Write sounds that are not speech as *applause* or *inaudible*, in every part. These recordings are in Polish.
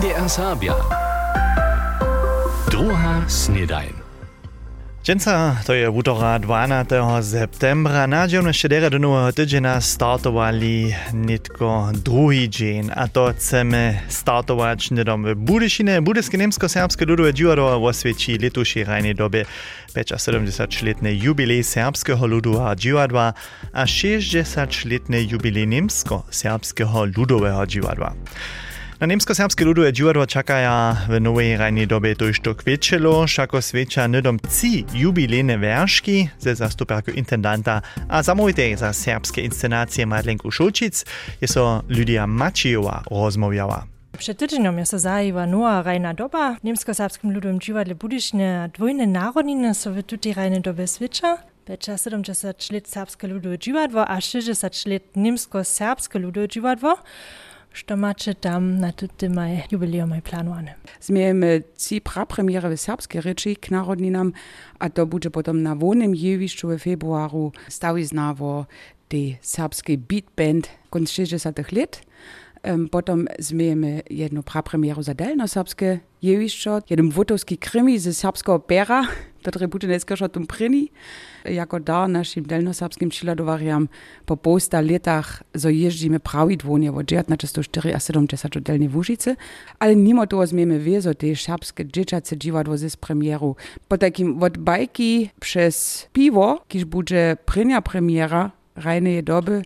NDR Sabia. Druga snedajn. Dżęca to je wutora 12. septembra. Na dziewne szczedere do nowego tydzienia startowali nitko drugi dzień, a to chcemy startować niedom w Budyšinie. Budyskie niemsko-serbskie ludowe dziwadło oswieci letušej rajnej dobie 75-letny jubilej serbskiego ludowego dziwadła, a 60-letny jubilej niemsko-serbskiego ludowego dziwadła. Na nemsko-srpski ludu je džuado čakaja v novej rajni dobi to išto kvečelo, šako sveča nedom ci jubilene verški ze zastuparko intendanta, a samovite za srpske inscenacije Madlenku Šočic je so Lidija Mačijova rozmovjava. Przed tydzieniem jest zajęła nowa rajna doba. Niemsko-serbskim ludom dziwadle budyśnie dwójne narodniny są tutaj rajne doby switcha. Peča 70 let srpske ludo dživadvo, a 60 let nemsko-srpske ludo dživadvo. Što macie tam na tym maj jubileum planowane? Zmiejemy ci prapremiere w serbskiej reči k narodninam, a to będzie potom na wolnym jewiszczu w februaru stawiznawo de serbskiej beat band konc 60 lat. Um, potom jedną prapremieru za delno-serbskie jewiszczo, jeden wotowski krimi ze serbskiego bera, *laughs* który bude dneska o tym pryni. Jako dar naszym delno-serbskim śladowariam po posta latach zo jeździmy prawidłonie od 1904 a 70 delnie Łużycy, ale mimo toho zmiemy wiezo te serbskie dzieciace dziwadło z premieru. Po takim od bajki przez piwo, kiż bude prynia premiera rajnej doby,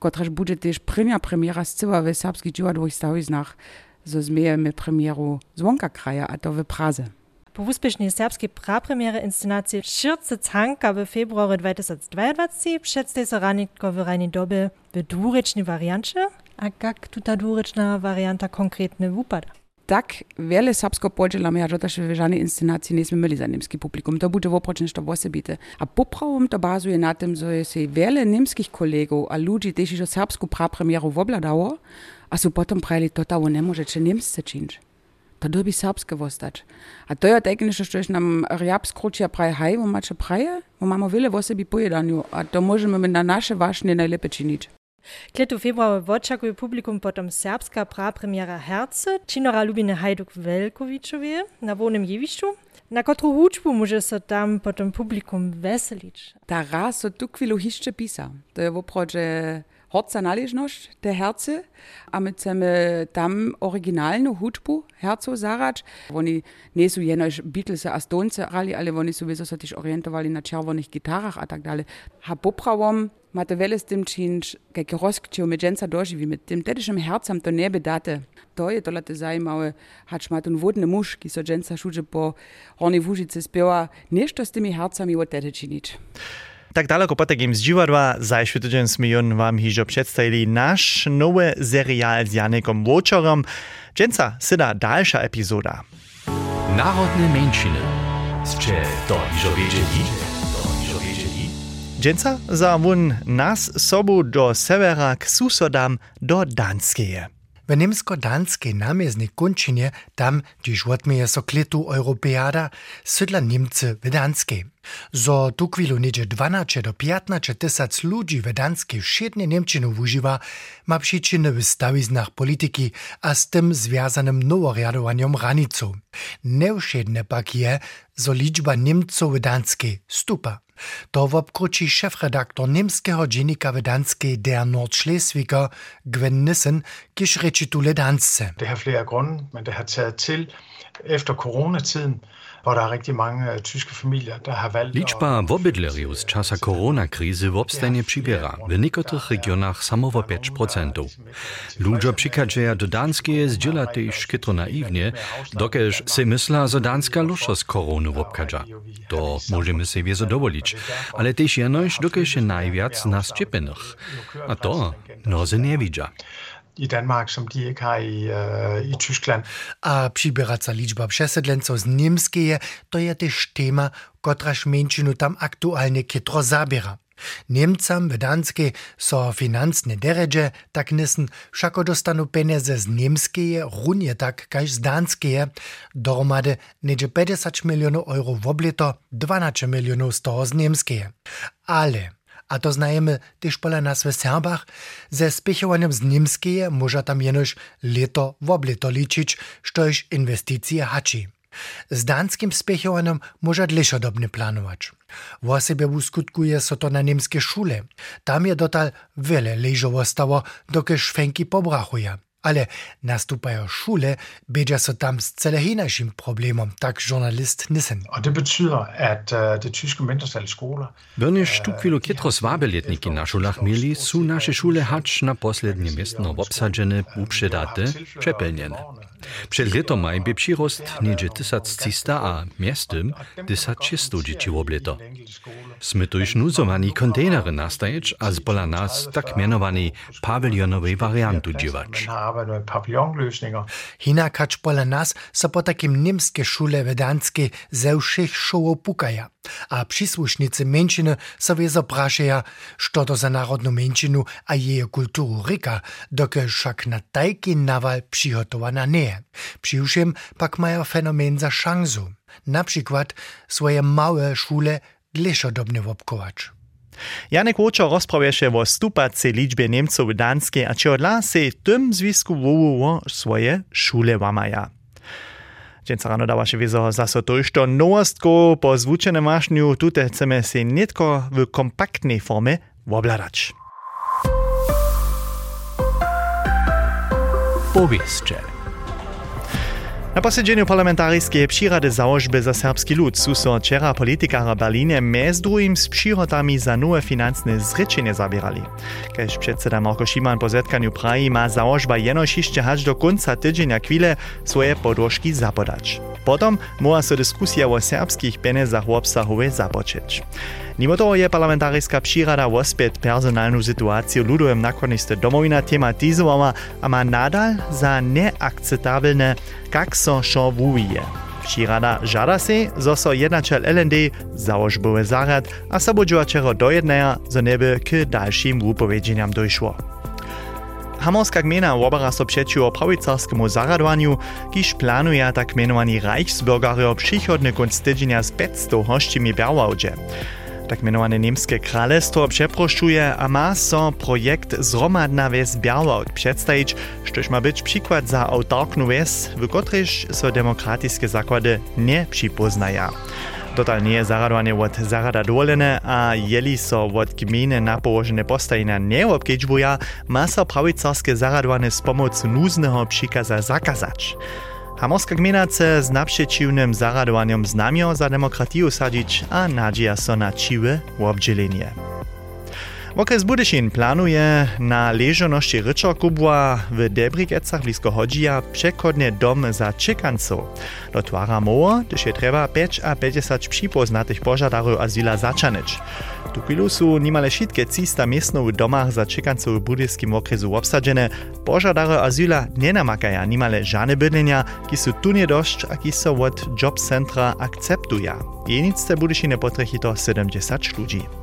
kotraż bude też prynia premiera z cyła w serbskich dziwadłych stawiznach, zo zmiejemy premieru zwonka kraja, a to w Praze. Po úspěšnej serbskej prapremiere inscenacji Širce Canka w februaru 2022 przedstawi się ranitko w rajnej dobie w dwurečnej wariancie. A jak tuta dwurečna warianta konkretnie wypada? Tak wiele serbsko podzielamy, a to też w żadnej inscenacji nie mieli za niemski publikum. To będzie woprocznie to osobite. A poprawom to bazuje na tym, że jest wiele niemskich kolegów, a ludzi też już serbską prapremieru wobladało, a są potem prali, to to nie może czy niemscy czynić. To dobi serbskie wostać. A to jest eigentlich, że nam riab skrócia praj haj, bo macie praje, bo mamy wiele osobi pojedaniu, a to możemy na nasze ważne najlepiej czynić. Kletu februar oczekuje publikum potom serbska prapremiera Herce, činora Lubine Hajduk Velkovičovie na wolnym jewiszczu. Na kotru huczbu może się tam potom publikum weselić. Ta raz so tu chwilu hiszcze pisa. To jest horca należność te herce, a my chcemy tam oryginalną huczbu herców zarać. Oni nie są jenoś Beatles a Stones rali, ale oni są wiedzą, też orientowali na czerwonych gitarach a tak dalej. A poprawom ma to wiele z tym czynć, jak rozkcił my dżęca dożywi, mit tym tetycznym hercem to nie date. To je to late zajmawe, hacz ma ten wodny muż, ki so dżęca szudzie po hornej wóżyce spiewa, nieszto z tymi hercami o tete czynić. Tak daleko po takim z dziwadła zajszły tydzień smijon wam hižo przedstawili nasz nowy serial z Janekom Łoczorem. Dżęca syda dalsza epizoda. Narodne mężczyny. Hižo wiedzieli? To hižo wiedzieli? Dżęca za wun nas sobu do severa k susodam do Danskeje. W niemsko-danskiej namieznej kończynie, tam, gdzieś odmieje so kletu Europeada, sydla Niemcy w Danskiej. Zo tu chwilu niedzie 12 do 15 tysac ludzi w Danskiej wszednie Niemczynu używa, ma przyczyny w stawiznach polityki, a z tym związanym noworiadowaniem ranicą. Neuszedne pak je, zo liczba Niemców w Danskiej stupa. To wobkruci szefredaktor niemskiego dziennika wydanskiej Der Nordschleswiger Gwen Nissen, kisz reči danse. Det har flere grunde, men det har taget til efter coronatiden, hvor der er rigtig mange øh, tyske familier, der har valgt Liczba wobydlerjów z czasa koronakrizy w obstanie przybiera, w niektórych regionach samowo 5%. Ludzie przykadzeja do Danskie zdziela też kytro naiwnie, dokeż se mysla, że Danska lusza z koronu wobkadza. To możemy sobie zadowolić, ale też jenoś dokeż najwiac nas ciepenych. A to noze nie widza. I Danmark, som de ikke har i, øh, i Tyskland. A přiberaca liczba přesedlencov z Niemskeje, to je też tema, kotraž menšinu tam aktualnie kitro zabiera. Niemcam w Danskiej so finansne deredże, tak nissen wszako dostanu pieniądze z niemskeje, runie tak kaž z danskeje, dohromady niedzie 50 milionów euro w oblito, 12 milionów z toho z niemskeje. Ale A to znajemy też pola nas w Serbach, ze spiechowaniem z niemskie może tam jenoś leto w obleto liczyć, sztoś inwestycje haczy. Z danskim spiechowaniem może dlejszodobnie planować. W sobie uskutkuje so to na niemskie szule. Tam je dotal wiele leżowo stało, dokie szwęki pobrachuje. Ale nastupają szule, będzie so tam z cele inaczym problemom, tak journalist Nissen. Og det betyder, at uh, det tyske mindretal skoler... Wenn ich tukwilu kietro swabeletniki na szulach mieli, su nasze szule hacz na poslednie miestno obsadzene, uprzedate, przepelniene. Przed letomaj by przyrost niedzie 1300 a miastem 1300 dzieci w obleto. Sme tu już nuzowani kontenery nastajeć, a z pola nas tak mianowani pawilionowej wariantu arbejder med papillonløsninger. Hina Kačpola nas sa potakim nemske šule vedanske ze všech šov pukaja, a příslušnice menšine sa veza prašeja, što to za narodnu menšinu a jeje kulturu rika, doke však na tajki naval přihotovana ne. Přiušim pak maja fenomen za šanzu. Na przykład swoje małe szule gleszodobny wopkować. Janek Łocio rozprawiesze o stupacej liczbie Niemców w Danskiej, a czy odla se w tym związku wołowo swoje szule łamaja. Dzień rano dała się wiedzą za so to jeszcze nowostko po zwłóczonym maszniu. Tutaj chcemy się nie tylko w kompaktnej formie obladać. Powieście. Na posiedzeniu parlamentarskiej przyrady założby za serbski lud su so wczera politykara Berlinie mez drugim z przychodami za nowe finansne zryczenie zabierali. Kaž przedseda Marko Šiman po zetkaniu praji ma założba jenoś jeszcze aż do końca tydzienia chwile swoje podłożki zapodać. Potom mogła so dyskusja o serbskich pieniądzach obsahowe započeć. Mimo toho je parlamentarijska přírada ospět personálnu situáciu ľudovým nakoniste domovina tematizowała, a ma nadal za neakceptabilne, kak so šo vuvije. Přírada žada se, zo so jednačel LND a sabodžovačero dojednaja, zo neby k dalším wupowiedźeniam dojšło. Hamorska gmina obara so przeciwko prawicarskiemu zaradowaniu, kiż planuje tak mianowani Reichsbürgerio przychodny konc tydzienia z 500 hościmi białałdzie. Tak mianowane niemskie królestwo przeproszuje, a ma so projekt Zromadna wes Białot przedstawić, sztoż ma być przykład za autarknu wes, w którejż so demokratyczne zakłady nie przypoznają. Total nie je zaradowanie od zarada dolene, a jeli so od gminy na położone postajenia nie obkedźbuja, ma so prawicarskie zaradowanie z pomocą nuznego przykaza zakazać. Hamorska gmina chce z naprzeciwnym zaradowaniem znamio za demokratiju sadzić, a nadzieja so na ciłe obdzielenie. Okres Budyšin planuje na leżoności Rycza Kubła w Debrikecach blisko Hodzija przekodny dom za czekanców. Do twara moło, gdyż je trzeba 5 a 50 przypoznatych pożadarów azyla zaczanyć. Tu chwilu są niemale wszystkie 300 miejsców w domach za czekanców w budyskim okresu obsadzone. Pożadary azyla nie namakają niemale żadne bydlenia, ki są tu nie a ki są od job centra akceptują. Jenicce Budyšine potrechí to 70 ludzi.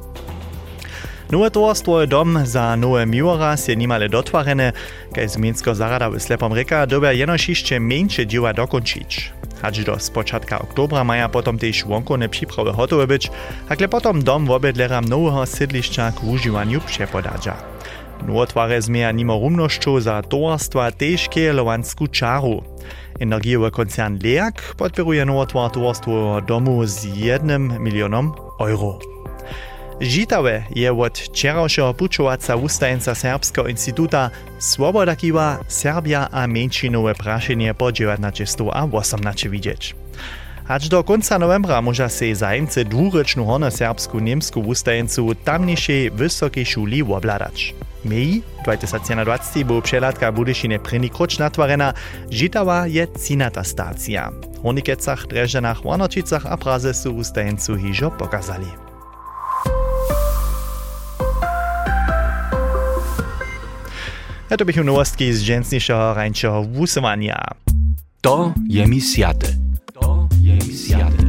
Nowe towarstwo dom za nowe miłoraz je nimale dotwarene, kaj zmiensko zarada w Slepom Reka dobia jeszcze mniejsze dzieła dokończyć. Hacz do spočatka oktobra maja potom też łąkone przyprawy hotowe być, hakle potom dom wobydleram nowego sydliszcza k używaniu przepodadza. Nowotware zmienia nimo rumnoszczu za towarstwa też kielowansku czaru. Energiowy koncern LEAK podpieruje nowotwar towarstwo domu z jednym milionom euro. Žitawe je od včerajšieho pučovaca ustajenca Serbského instituta Svoboda kiwa Serbia a menšinové prašenie po 19 a 18 widzieć. Aż do końca novembra może se zajemcy dwuryczną horno serbsku niemsku ustajencu tamniejszej wysokiej szuli obladać. Mei 2020 był przelatka Budyšine prynny kroč natwarena, Žitawa je cinata stacja. W Hornikecach, Dreżanach, Warnočicach a Praze su ustajencu hižo pokazali. Ja to bych nowostki z dżęsniejszego rańczego wusowania. To je mi siate. To je mi siate.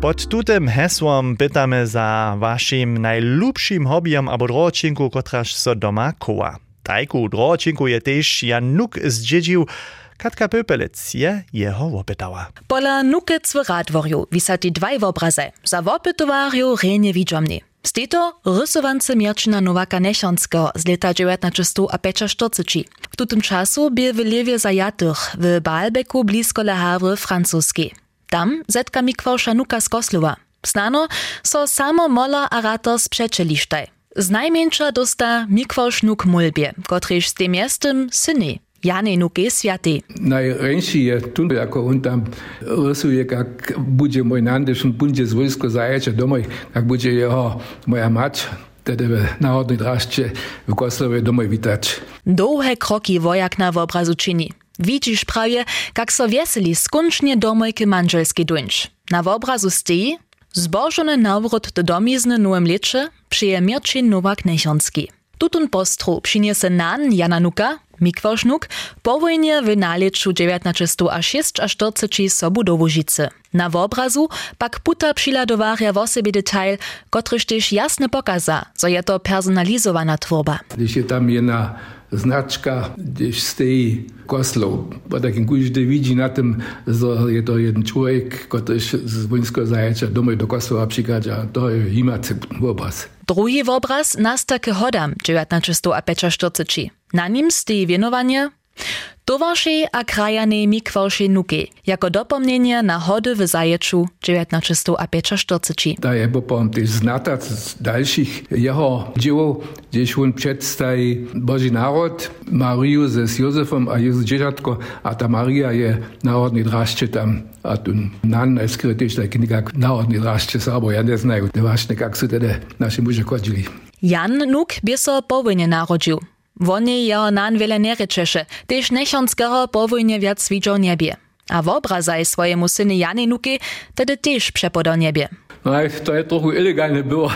Pod tutym hesłom pytamy za waszym najlubszym hobbyem albo droczinku, kotraż so doma koła. Tajku droczinku je też Januk z dziedził, Katka Pöpelec je jeho opytała. Pola nukec w radworju wisati dwaj w obraze. Za opytowarju renie widzomni. Z tejto rysowance Mierčina Nowaka Nechonskiego z leta 1945. W tutym czasu był w Lewie zajatych w Baalbeku blisko Le Havre francuskiej. Tam zetka Mikwał Szanuka z Koslowa. Znano so samo mola a rato sprzeczelisztaj. Z najmniejsza dosta Mikwał Sznuk Mulbie, kotryż z tym jestem syny. Jane Nuke Światy. Najręsi je tu, jako on tam rysuje, jak będzie mój nandyszyn bundzie z wojsko zajecze domoj, jak będzie jeho moja mać, wtedy w narodnej drażcie w Koslowie domoj witać. Długie kroki wojakna w obrazu czyni. Widzisz prawie, jak so wieseli skończnie domojky manżelski duńcz. Na obrazu stoi zbożony nawrót do domizny nowym lecze przyje Mirczyn Nowak Nechonski. Tutun postru przyniesie nan Jana Nuka, Mikwošnuk, po wojnie w naleczu 1946 sobu do Łużycy. Na obrazu pak puta przyladowaria w osobie detail, kotryż też jasne pokaza, je to personalizowana tworba. Když je tam jedna znaczka, gdzieś stoi Koslow, bo takim każdy widzi na tym, że je to jeden człowiek, który z wojskiego zajęcia domoj do Koslowa przykazał, to jest imacy obraz. Druhý obraz Nastake Hodam 1945. Na ním stojí venovanie Towaršej a krajane mikwałšej nuki, jako dopomnienie na hody w zajeczu 1945. Da je potom też znata z dalszych jeho dzieł, gdzieś on przedstawi Boży Naród, Mariu z Józefem a Jezus dzieciatko, a ta Maria je narodny draszcze tam, a tu nan jest krytyś taki jak narodny draszcze, sabo ja nie znają, to właśnie jak są wtedy nasi muže chodzili. Jan Nuk by so po wojnie narodził. Nan wiele nie rečeše, tež nechonského po wojnie viac widział niebie. A w obrazaj swojemu syny Jany Nuki tedy tež przepodał niebie. *laughs* No, to je trochu ilegalne było.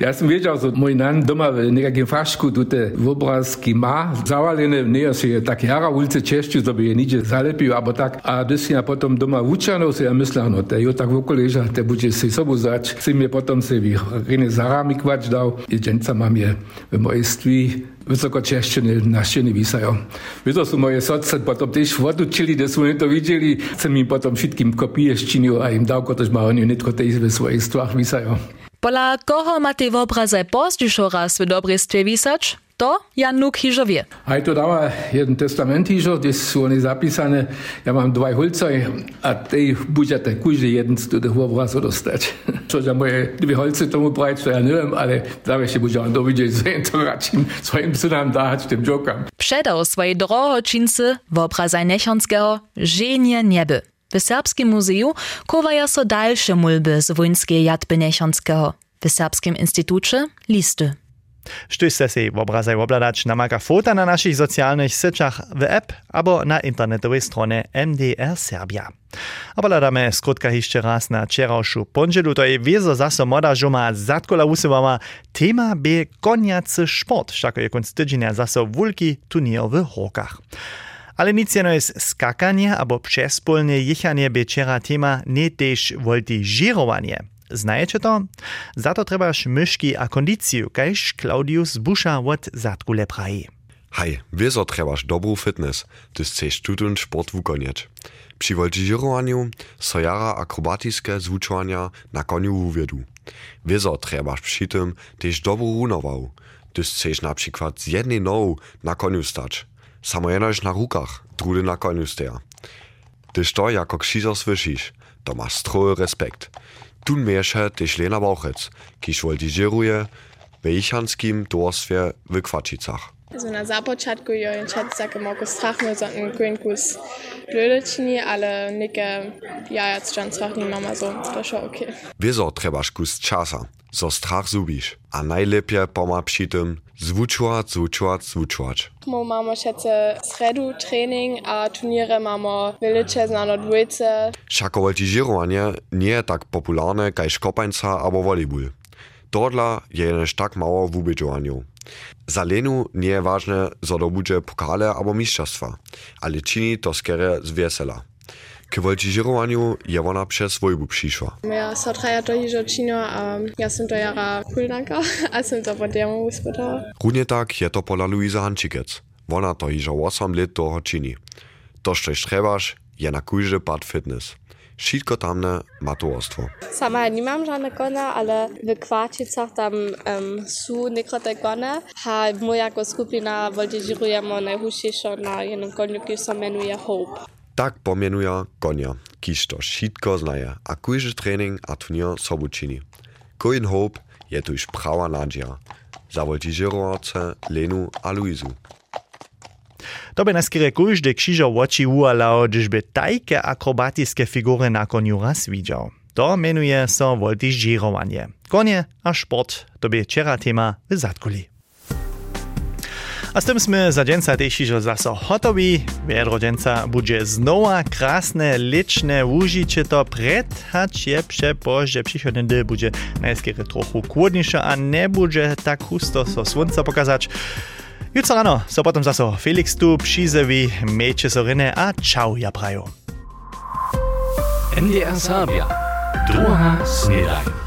ja sam wiedział, że mój nan doma w niejakim faszku tutaj obrazki ma. Zawalene, nie jest je tak jara ulice cieszczy, żeby je nidzie zalepił, albo tak. A gdy ja potom doma uczano, so ja myślał, no jo tak w okoleża, te będzie się sobą zać. Sy mnie potom se wie, rene zarami kłacz dał. I dżęca mam je w mojstwi visoko češčine naščini visajo. Vedno so moje sodce potem tež vodučili, da smo to videli, sem jim potem šitkim kopije ščinil, a jim dal kot ožmavanju netko te izve svojih stvar visajo. Pola koho imate v obraze postišo raz v dobre stve visač? To Jan Nuk hižo wie. A to dała jeden testament hižo, gdzie są one zapisane. Ja mam dwa holce, a tej budżete każdy jeden z tych obrazów dostać. *laughs* Co ja moje dwie holce tomu brać, to ja nie wiem, ale zawsze się będzie on dowiedzieć, *laughs* że to raczej swoim synom dać, tym jokam. Przedał swojej drohočince w obrazaj Nechonskiego żenie nieby. W Serbskim Muzeju chowają so dalsze mulby z wojskiej jadby Nechonskiego. W Serbskim Instytucie listy. Štuj ste si obrazaj obladać namaka fota na naszych socjalnych sieciach w app albo na internetowej stronie MDR Serbia. A poladamy skrótka jeszcze raz na wczorajszą poniedzielu, to jest wiezo zaso moda, że ma zatkola usuwała tema by koniacy sport, wszak je konc tydzienia zaso wulki turnier w hokach. Ale nic jeno jest skakanie albo przespólne jechanie by wczera tema nie też voltigirowanie. Znajecie to? Za to trebaš myški a kondiciju, kajž Claudius Buscha od Zatkule praji. Hej, wieso trebaš dobrú fitness, ty chceš tutun sport wukonieć. Przy voltigirowaniu so jara akrobatiske zvučovania na koniu uwiedu. Wieso trebaš przy tym też dobrú runował. Ty chceš na przykład z jednej nogu na koniu stać. Samo na rukach, drudy na koniu steja. Tyż to jako kšizo słyszysz, to masz stroje respekt. tunmersche Tischlena Bauchitz, Kischwol die Geruje, Beichanski im Dorsfer Wilkwatschizach. Na započatku jo in čet tako mogo strach me za en kuinkus blödečni, ale neke jajac džan strach ni mama so, to šo ok. Wieso trebaš kus časa, so strach zubiš, a najlepje poma przy tym zvučovat, zvučovat, zvučovat. Mo mamo šece sredu trening a turniere mamo veliče znano dvojce. Všako voltigirowanie nie tak popularne kaj škopańca albo volejbol. Dodla je jenež tak mało w ubiedżowaniu. Za Lenu nie je ważne, zo dobudże pokale albo mistrzostwa, ale czyni to skierę z wiesela. K voltigirowaniu je ona przez wojbu przyszła. Ja so traja to hižo čino a ja sam to jara kulnanka, a sam to podjemu uspytała. Równie tak je to pola Luisa Hančikec. Ona to hižo 8 let toho czyni. To, što trebaš, je na kujże pad fitness. Wszystko tamne maturostwo. Sama nie mam żadne kona, ale w Kwarcicach tam um, są niektóre kone, a moja skupina voltigirujemy najhuśniejszą na jednym koniu, który się menuje Hope. Tak pomienuje konia, kiż to wszystko znaje, a kujże trening a turnier sobu čini. Kojin Hope je tuż prawa nadzieja. Za voltigirowace Lenu a Luizu. To by naskire każdy krzyżo oči ualał, gdyżby tajke akrobatiske figury na koniu raz widział. To menuje so voltigirowanie. Konie a sport to by wczera tema w Zatkuli. A z tym sme za dženca tešižo zaso hotovi. Vedro dženca bude znova krasne, lične užiče to pred, hač je przepožde przychodny dy bude najskiery trochu kłodniejsze, a nie bude tak husto so słońca pokazać. Jutro rano so potem zaso Felix tu przyzewi, miejcie sorynę, a ciao ja prajo. NDR Sabia. Druga Snedajn.